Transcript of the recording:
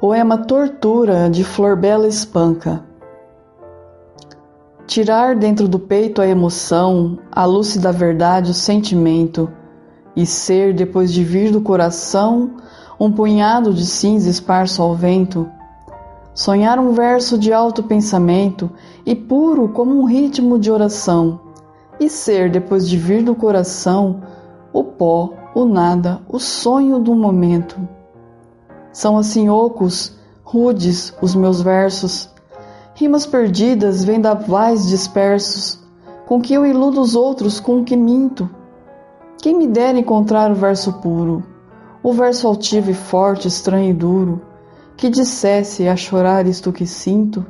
Poema Tortura de Flor Bela Espanca. Tirar dentro do peito a emoção, a lúcida verdade, o sentimento, e ser, depois de vir do coração, um punhado de cinza esparso ao vento. Sonhar um verso de alto pensamento e puro como um ritmo de oração, e ser, depois de vir do coração, o pó, o nada, o sonho do momento. São assim ocos, rudes os meus versos, rimas perdidas, vendavais dispersos, com que eu iludo os outros, com que minto. Quem me dera encontrar o verso puro, o verso altivo e forte, estranho e duro, que dissesse a chorar isto que sinto,